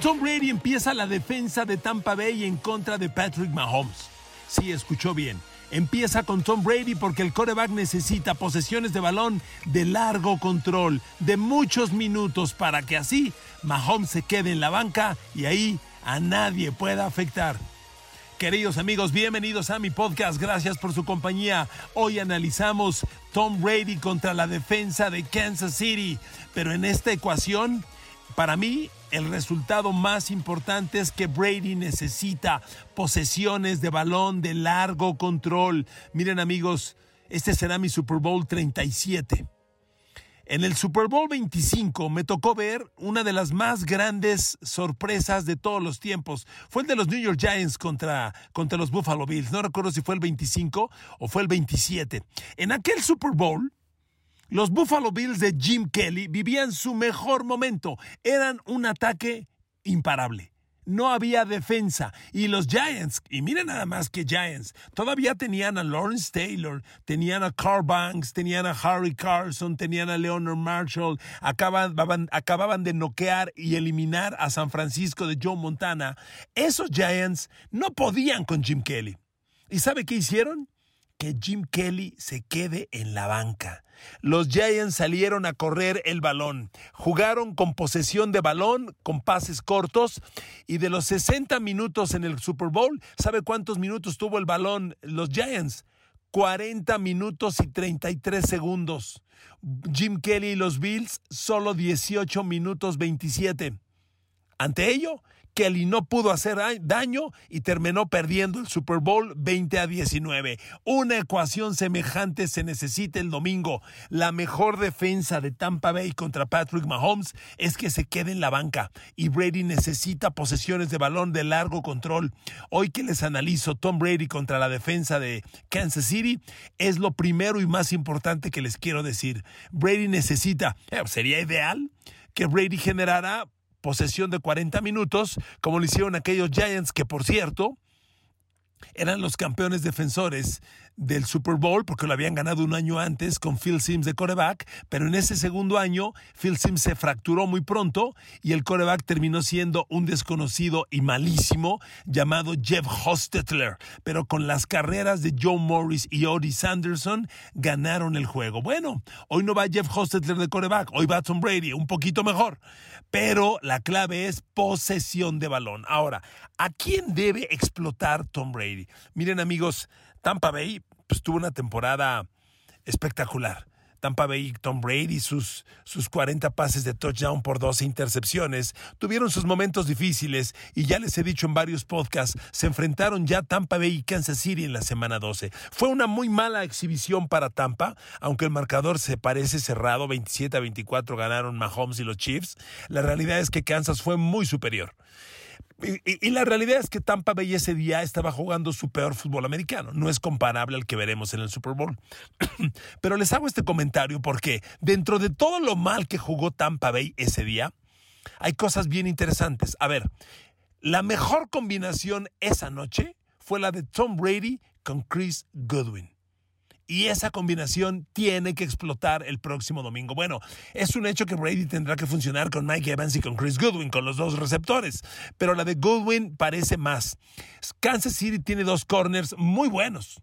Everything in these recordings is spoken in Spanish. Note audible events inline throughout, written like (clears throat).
Tom Brady empieza la defensa de Tampa Bay en contra de Patrick Mahomes. Sí, escuchó bien. Empieza con Tom Brady porque el coreback necesita posesiones de balón de largo control, de muchos minutos, para que así Mahomes se quede en la banca y ahí a nadie pueda afectar. Queridos amigos, bienvenidos a mi podcast. Gracias por su compañía. Hoy analizamos Tom Brady contra la defensa de Kansas City. Pero en esta ecuación, para mí, el resultado más importante es que Brady necesita posesiones de balón de largo control. Miren amigos, este será mi Super Bowl 37. En el Super Bowl 25 me tocó ver una de las más grandes sorpresas de todos los tiempos. Fue el de los New York Giants contra, contra los Buffalo Bills. No recuerdo si fue el 25 o fue el 27. En aquel Super Bowl, los Buffalo Bills de Jim Kelly vivían su mejor momento. Eran un ataque imparable no había defensa. Y los Giants, y miren nada más que Giants, todavía tenían a Lawrence Taylor, tenían a Carl Banks, tenían a Harry Carson, tenían a Leonard Marshall, acababan, de noquear y eliminar a San Francisco de Joe Montana. Esos Giants no podían con Jim Kelly. ¿Y sabe qué hicieron? Que Jim Kelly se quede en la banca. Los Giants salieron a correr el balón, jugaron con posesión de balón, con pases cortos, y de los 60 minutos en el Super Bowl, ¿sabe cuántos minutos tuvo el balón los Giants? 40 minutos y 33 segundos. Jim Kelly y los Bills solo 18 minutos 27. Ante ello, Kelly no pudo hacer daño y terminó perdiendo el Super Bowl 20 a 19. Una ecuación semejante se necesita el domingo. La mejor defensa de Tampa Bay contra Patrick Mahomes es que se quede en la banca y Brady necesita posesiones de balón de largo control. Hoy que les analizo Tom Brady contra la defensa de Kansas City es lo primero y más importante que les quiero decir. Brady necesita, eh, sería ideal que Brady generara posesión de 40 minutos, como lo hicieron aquellos Giants, que por cierto, eran los campeones defensores del Super Bowl porque lo habían ganado un año antes con Phil Sims de coreback, pero en ese segundo año Phil Sims se fracturó muy pronto y el coreback terminó siendo un desconocido y malísimo llamado Jeff Hostetler, pero con las carreras de Joe Morris y Otis Sanderson ganaron el juego. Bueno, hoy no va Jeff Hostetler de coreback, hoy va Tom Brady, un poquito mejor, pero la clave es posesión de balón. Ahora, ¿a quién debe explotar Tom Brady? Miren amigos, Tampa Bay pues, tuvo una temporada espectacular. Tampa Bay Tom Brady, sus, sus 40 pases de touchdown por 12 intercepciones, tuvieron sus momentos difíciles y ya les he dicho en varios podcasts, se enfrentaron ya Tampa Bay y Kansas City en la semana 12. Fue una muy mala exhibición para Tampa, aunque el marcador se parece cerrado, 27 a 24 ganaron Mahomes y los Chiefs. La realidad es que Kansas fue muy superior. Y, la realidad es que Tampa Bay ese día estaba jugando su peor fútbol americano. No es comparable al que veremos en el Super Bowl. (clears throat) Pero les hago este comentario porque dentro de todo lo mal que jugó Tampa Bay ese día, hay cosas bien interesantes. A ver, la mejor combinación esa noche fue la de Tom Brady con Chris Goodwin y esa combinación tiene que explotar el próximo domingo. Bueno, es un hecho que Brady tendrá que funcionar con Mike Evans y con Chris Goodwin, con los dos receptores, pero la de Goodwin parece más. Kansas City tiene dos corners muy buenos.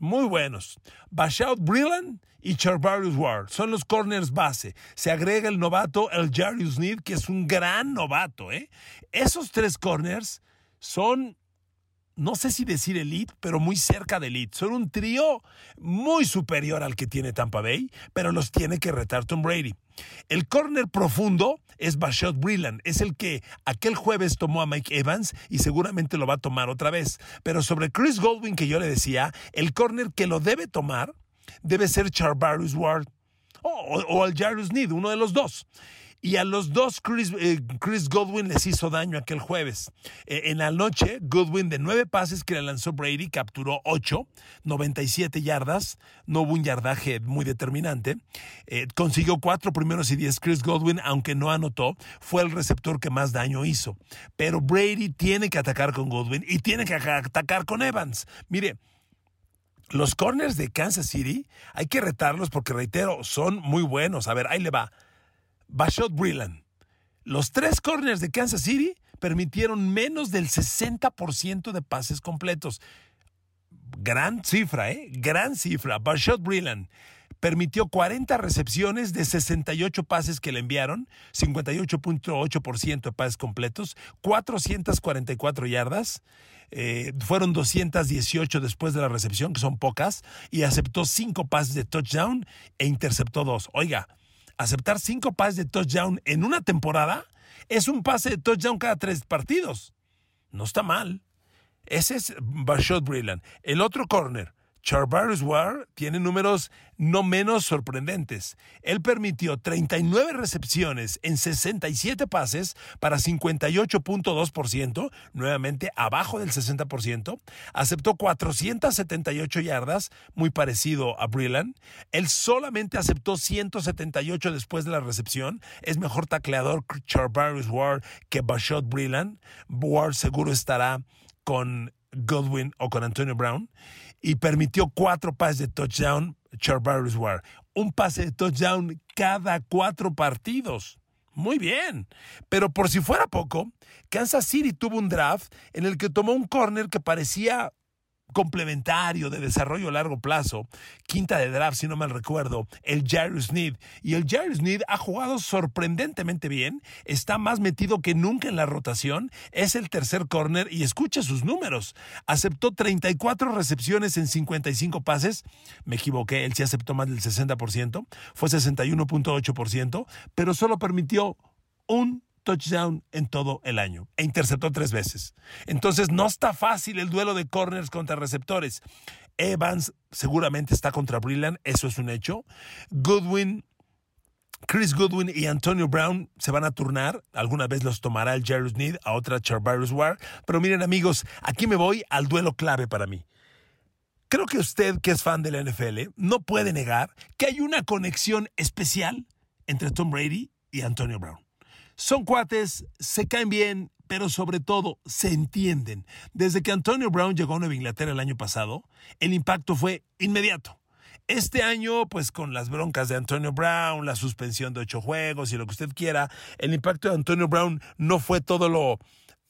Muy buenos. Bashout Brilland y Charvarius Ward son los corners base. Se agrega el novato El Jarius Need, que es un gran novato. ¿eh? Esos tres corners son no sé si decir elite, pero muy cerca de elite. Son un trío muy superior al que tiene Tampa Bay, pero los tiene que retar Tom Brady. El corner profundo es Bashot Brilland, es el que aquel jueves tomó a Mike Evans y seguramente lo va a tomar otra vez. Pero sobre Chris Goldwyn, que yo le decía, el corner que lo debe tomar debe ser Charvarius Ward o, o Jarus Need, uno de los dos. Y a los dos eh, Chris, Godwin les hizo daño aquel jueves. Eh, en la noche, Godwin de nueve pases que le lanzó Brady capturó ocho, 97 yardas. No hubo un yardaje muy determinante. Eh, consiguió cuatro primeros y diez Chris Godwin, aunque no anotó. Fue el receptor que más daño hizo. Pero Brady tiene que atacar con Godwin y tiene que atacar con Evans. Mire, los corners de Kansas City hay que retarlos porque, reitero, son muy buenos. A ver, ahí le va. Bashot Brilland. Los tres corners de Kansas City permitieron menos del 60% de pases completos. Gran cifra, ¿eh? Gran cifra. Bashot Brilland permitió 40 recepciones de 68 pases que le enviaron, 58.8% de pases completos, 444 yardas, eh, fueron 218 después de la recepción, que son pocas, y aceptó 5 pases de touchdown e interceptó 2. Oiga, aceptar 5 pases de touchdown en una temporada es un pase de touchdown cada tres partidos. No está mal. Ese es Bashot Brilland. El otro corner, Charvarius Ward tiene números no menos sorprendentes. Él permitió 39 recepciones en 67 pases para 58.2%, nuevamente abajo del 60%. Aceptó 478 yardas, muy parecido a Brilland. Él solamente aceptó 178 después de la recepción. Es mejor tacleador Charvarius Ward que Bashot Brilland. Ward seguro estará con Godwin o con Antonio Brown y permitió cuatro pases de touchdown Ward. Un pase de touchdown cada cuatro partidos. Muy bien. Pero por si fuera poco, Kansas City tuvo un draft en el que tomó un corner que parecía complementario de desarrollo a largo plazo, quinta de draft, si no mal recuerdo, el Jairus Sneed. Y el Jairus Sneed ha jugado sorprendentemente bien, está más metido que nunca en la rotación, es el tercer corner y escucha sus números. Aceptó 34 recepciones en 55 pases, me equivoqué, él sí aceptó más del 60%, fue 61.8%, pero solo permitió un touchdown en todo el año e interceptó tres veces. Entonces no está fácil el duelo de corners contra receptores. Evans seguramente está contra Brilland, eso es un hecho. Goodwin, Chris Goodwin y Antonio Brown se van a turnar. Alguna vez los tomará el Jairus Need, a otra Charvarius Ward. Pero miren amigos, aquí me voy al duelo clave para mí. Creo que usted, que es fan de la NFL, no puede negar que hay una conexión especial entre Tom Brady y Antonio Brown. Son cuates, se caen bien, pero sobre todo se entienden. Desde que Antonio Brown llegó a Nueva Inglaterra el año pasado, el impacto fue inmediato. Este año, pues con las broncas de Antonio Brown, la suspensión de ocho juegos y lo que usted quiera, el impacto de Antonio Brown no fue todo lo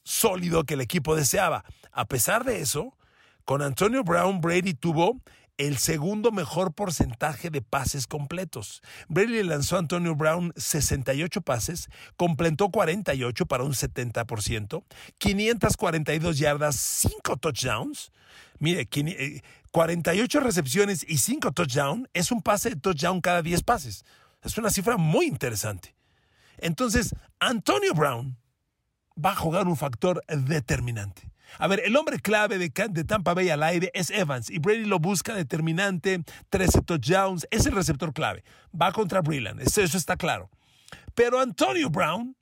sólido que el equipo deseaba. A pesar de eso, con Antonio Brown, Brady tuvo el segundo mejor porcentaje de pases completos. Brady lanzó a Antonio Brown 68 pases, completó 48 para un 70%, 542 yardas, 5 touchdowns. Mire, 48 eh, recepciones y 5 touchdowns es un pase de touchdown cada 10 pases. Es una cifra muy interesante. Entonces, Antonio Brown va a jugar un factor determinante. A ver, el hombre clave de, Tampa Bay al aire es Evans y Brady lo busca determinante, 13 touchdowns, es el receptor clave. Va contra Brilland, eso está claro. Pero Antonio Brown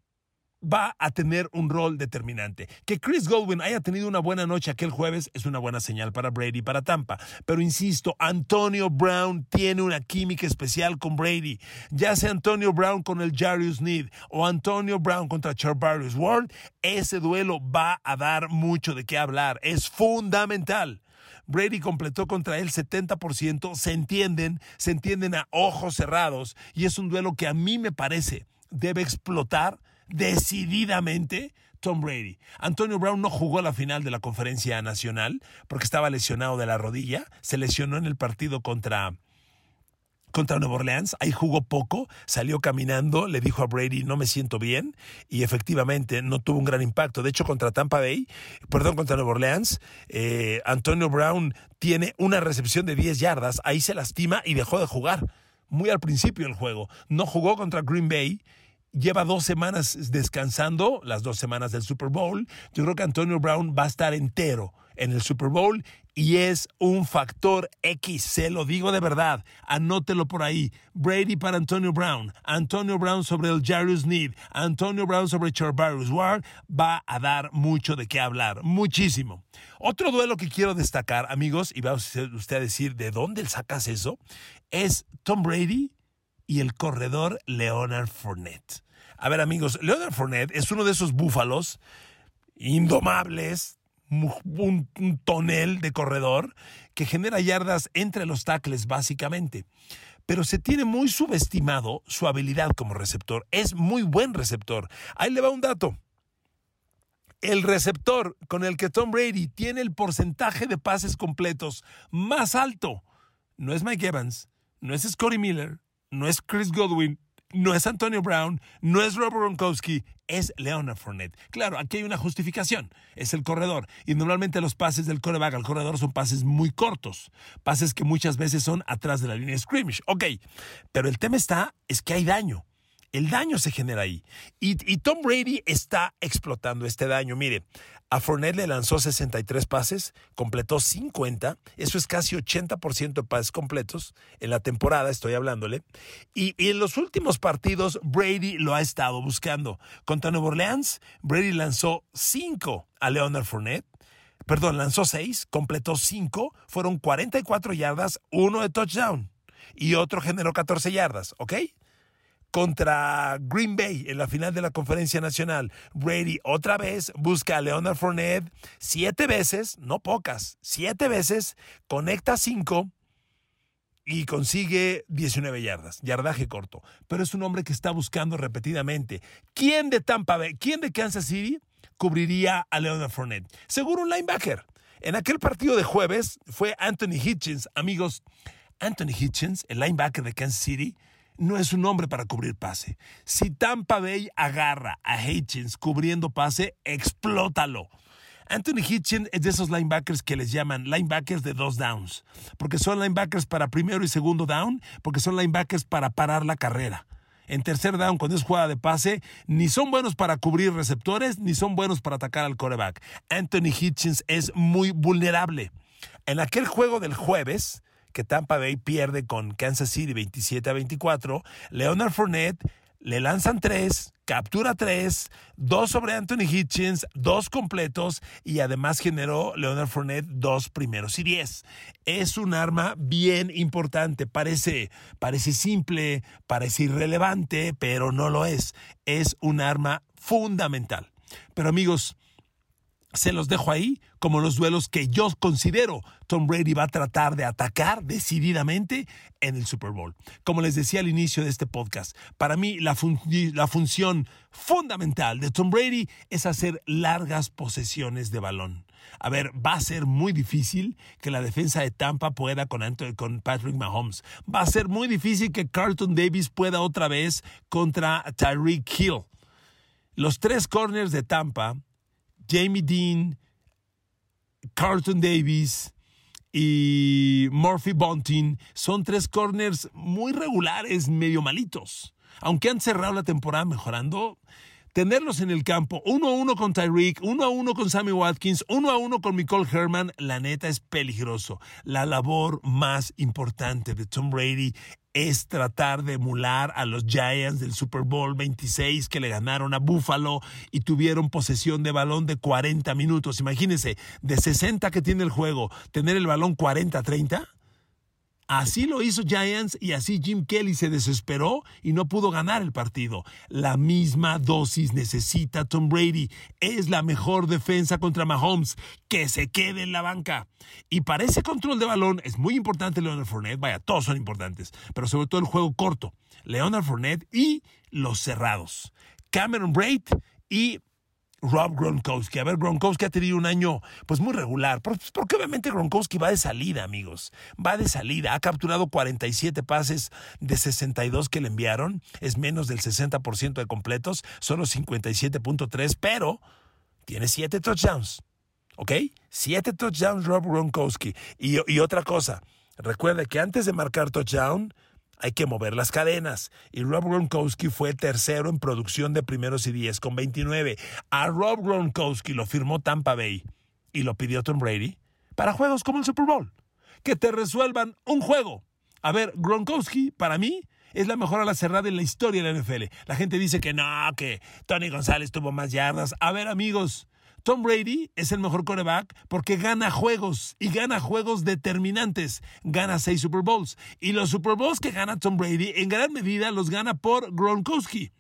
va a tener un rol determinante. Que Chris Godwin haya tenido una buena noche aquel jueves es una buena señal para Brady y para Tampa. Pero insisto, Antonio Brown tiene una química especial con Brady. Ya sea Antonio Brown con el Jarius Need o Antonio Brown contra Charvarius Ward, ese duelo va a dar mucho de qué hablar. Es fundamental. Brady completó contra él 70%, se entienden, se entienden a ojos cerrados y es un duelo que a mí me parece debe explotar decididamente Tom Brady. Antonio Brown no jugó la final de la conferencia nacional porque estaba lesionado de la rodilla. Se lesionó en el partido contra, contra Nueva Orleans. Ahí jugó poco, salió caminando, le dijo a Brady, no me siento bien. Y efectivamente no tuvo un gran impacto. De hecho, contra Tampa Bay, perdón, contra Nueva Orleans, eh, Antonio Brown tiene una recepción de 10 yardas. Ahí se lastima y dejó de jugar. Muy al principio del juego. No jugó contra Green Bay lleva dos semanas descansando, las dos semanas del Super Bowl. Yo creo que Antonio Brown va a estar entero en el Super Bowl y es un factor X, se lo digo de verdad, anótelo por ahí. Brady para Antonio Brown, Antonio Brown sobre el Jarius Need, Antonio Brown sobre Charvarius Ward, va a dar mucho de qué hablar, muchísimo. Otro duelo que quiero destacar, amigos, y va usted a decir, ¿de dónde sacas eso? Es Tom Brady y el corredor Leonard Fournette. A ver amigos, Leonard Fournette es uno de esos búfalos indomables, un, tonel de corredor que genera yardas entre los tackles básicamente. Pero se tiene muy subestimado su habilidad como receptor. Es muy buen receptor. Ahí le va un dato. el receptor con el que Tom Brady tiene el porcentaje de pases completos más alto no es Mike Evans, no es Scotty Miller, no es Chris Godwin, no es Antonio Brown, no es Robert Gronkowski, es Leonard Fournette. Claro, aquí hay una justificación, es el corredor. Y normalmente los pases del coreback al corredor son pases muy cortos, pases que muchas veces son atrás de la línea de scrimmage. Ok, pero el tema está, es que hay daño. El daño se genera ahí. Y, Tom Brady está explotando este daño. Mire, a Fournette le lanzó 63 pases, completó 50, eso es casi 80% de pases completos en la temporada, estoy hablándole. Y, en los últimos partidos, Brady lo ha estado buscando. Contra Nueva Orleans, Brady lanzó 5 a Leonard Fournette. Perdón, lanzó 6, completó 5, fueron 44 yardas, uno de touchdown y otro generó 14 yardas, ¿ok? Contra Green Bay en la final de la Conferencia Nacional. Brady otra vez busca a Leonard Fournette siete veces, no pocas, siete veces, conecta cinco y consigue 19 yardas, yardaje corto. Pero es un hombre que está buscando repetidamente. ¿Quién de Tampa Bay, quién de Kansas City cubriría a Leonard Fournette? Seguro un linebacker. En aquel partido de jueves fue Anthony Hitchens, amigos. Anthony Hitchens, el linebacker de Kansas City, no es un hombre para cubrir pase. Si Tampa Bay agarra a Hitchens cubriendo pase, explótalo. Anthony Hitchens es de esos linebackers que les llaman linebackers de dos downs, porque son linebackers para primero y segundo down, porque son linebackers para parar la carrera. En tercer down, cuando es jugada de pase, ni son buenos para cubrir receptores, ni son buenos para atacar al coreback. Anthony Hitchens es muy vulnerable. En aquel juego del jueves, que Tampa Bay pierde con Kansas City 27 a 24. Leonard Fournette le lanzan tres, captura tres, dos sobre Anthony Hitchens, dos completos y además generó Leonard Fournette dos primeros y diez. Es un arma bien importante. Parece, parece simple, parece irrelevante, pero no lo es. Es un arma fundamental. Pero amigos, se los dejo ahí como los duelos que yo considero Tom Brady va a tratar de atacar decididamente en el Super Bowl. Como les decía al inicio de este podcast, para mí la, función fundamental de Tom Brady es hacer largas posesiones de balón. A ver, va a ser muy difícil que la defensa de Tampa pueda con, con Patrick Mahomes. Va a ser muy difícil que Carlton Davis pueda otra vez contra Tyreek Hill. Los tres corners de Tampa Jamie Dean, Carlton Davis y Murphy Bunting son tres corners muy regulares, medio malitos. Aunque han cerrado la temporada mejorando, tenerlos en el campo, uno a uno con Tyreek, uno a uno con Sammy Watkins, uno a uno con Nicole Herman, la neta es peligroso. La labor más importante de Tom Brady es tratar de emular a los Giants del Super Bowl 26 que le ganaron a Buffalo y tuvieron posesión de balón de 40 minutos. Imagínense, de 60 que tiene el juego, tener el balón 40-30. Así lo hizo Giants y así Jim Kelly se desesperó y no pudo ganar el partido. La misma dosis necesita Tom Brady. Es la mejor defensa contra Mahomes. Que se quede en la banca. Y para ese control de balón es muy importante Leonard Fournette. Vaya, todos son importantes. Pero sobre todo el juego corto. Leonard Fournette y los cerrados. Cameron Braid y Rob Gronkowski. A ver, Gronkowski ha tenido un año pues muy regular, pues, porque obviamente Gronkowski va de salida, amigos. Va de salida. Ha capturado 47 pases de 62 que le enviaron. Es menos del 60% de completos, solo 57.3, pero tiene 7 touchdowns. ¿Ok? 7 touchdowns Rob Gronkowski. Y, y otra cosa, recuerde que antes de marcar touchdown, hay que mover las cadenas. Y Rob Gronkowski fue tercero en producción de primeros y diez con 29. A Rob Gronkowski lo firmó Tampa Bay y lo pidió Tom Brady para juegos como el Super Bowl. Que te resuelvan un juego. A ver, Gronkowski, para mí, es la mejor a la cerrada en la historia de la NFL. La gente dice que no, que Tony González tuvo más yardas. A ver, amigos, Tom Brady es el mejor coreback porque gana juegos y gana juegos determinantes. Gana seis Super Bowls. Y los Super Bowls que gana Tom Brady en gran medida los gana por Gronkowski.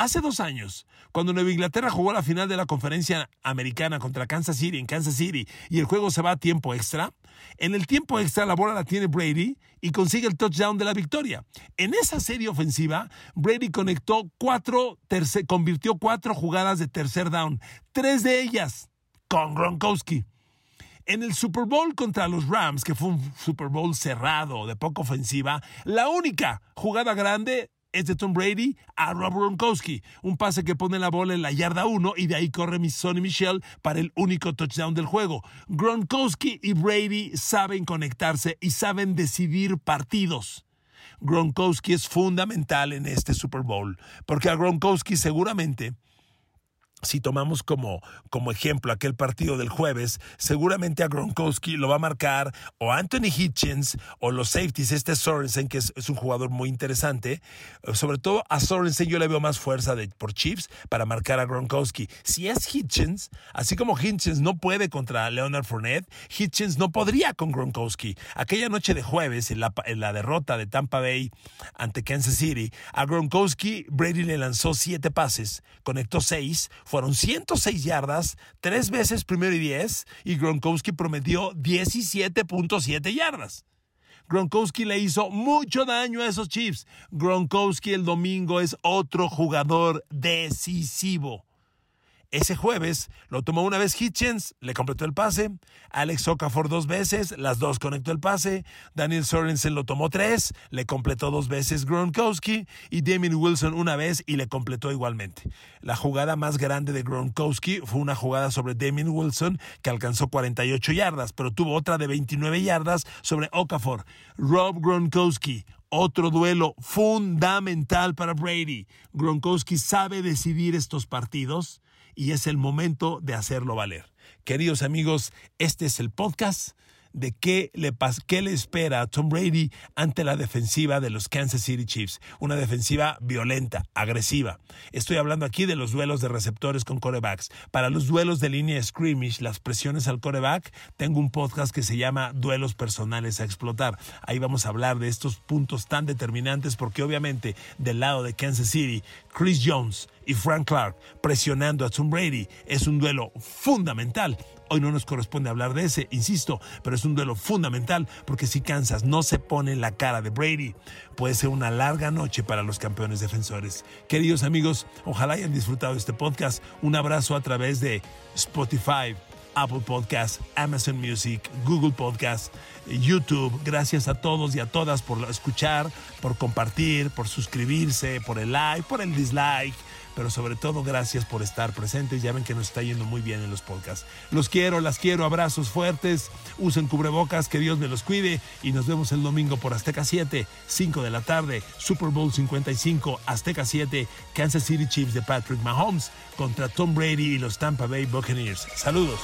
Hace dos años, cuando Nueva Inglaterra jugó la final de la conferencia americana contra Kansas City en Kansas City y el juego se va a tiempo extra, en el tiempo extra la bola la tiene Brady y consigue el touchdown de la victoria. En esa serie ofensiva, Brady conectó cuatro, convirtió cuatro jugadas de tercer down, tres de ellas con Gronkowski. En el Super Bowl contra los Rams, que fue un Super Bowl cerrado, de poca ofensiva, la única jugada grande es de Tom Brady a Rob Gronkowski. Un pase que pone la bola en la yarda 1 y de ahí corre Sonny Michel para el único touchdown del juego. Gronkowski y Brady saben conectarse y saben decidir partidos. Gronkowski es fundamental en este Super Bowl, porque a Gronkowski seguramente si tomamos como, como ejemplo aquel partido del jueves, seguramente a Gronkowski lo va a marcar o Anthony Hitchens o los safeties, este Sorensen, que es, un jugador muy interesante. Sobre todo a Sorensen yo le veo más fuerza de, por Chiefs para marcar a Gronkowski. Si es Hitchens, así como Hitchens no puede contra Leonard Fournette, Hitchens no podría con Gronkowski. Aquella noche de jueves, en la, en la derrota de Tampa Bay ante Kansas City, a Gronkowski Brady le lanzó siete pases, conectó seis, fueron 106 yardas, tres veces primero y 10, y Gronkowski prometió 17.7 yardas. Gronkowski le hizo mucho daño a esos Chiefs. Gronkowski el domingo es otro jugador decisivo. Ese jueves lo tomó una vez Hitchens, le completó el pase. Alex Okafor dos veces, las dos conectó el pase. Daniel Sorensen lo tomó tres, le completó dos veces Gronkowski. Y Damien Wilson una vez y le completó igualmente. La jugada más grande de Gronkowski fue una jugada sobre Damien Wilson que alcanzó 48 yardas, pero tuvo otra de 29 yardas sobre Okafor. Rob Gronkowski, otro duelo fundamental para Brady. Gronkowski sabe decidir estos partidos y es el momento de hacerlo valer. Queridos amigos, este es el podcast de qué le, qué le espera a Tom Brady ante la defensiva de los Kansas City Chiefs. Una defensiva violenta, agresiva. Estoy hablando aquí de los duelos de receptores con corebacks. Para los duelos de línea scrimmage, las presiones al coreback, tengo un podcast que se llama Duelos Personales a Explotar. Ahí vamos a hablar de estos puntos tan determinantes porque obviamente del lado de Kansas City, Chris Jones y Frank Clark presionando a Tom Brady es un duelo fundamental Hoy no nos corresponde hablar de ese, insisto, pero es un duelo fundamental porque si Kansas no se pone la cara de Brady, puede ser una larga noche para los campeones defensores. Queridos amigos, ojalá hayan disfrutado este podcast. Un abrazo a través de Spotify. Apple Podcast, Amazon Music, Google Podcast, YouTube. Gracias a todos y a todas por escuchar, por compartir, por suscribirse, por el like, por el dislike pero sobre todo gracias por estar presentes. Ya ven que nos está yendo muy bien en los podcasts. Los quiero, las quiero, abrazos fuertes, usen cubrebocas, que Dios me los cuide y nos vemos el domingo por Azteca 7, 5 de la tarde, Super Bowl 55, Azteca 7, Kansas City Chiefs de Patrick Mahomes contra Tom Brady y los Tampa Bay Buccaneers. Saludos.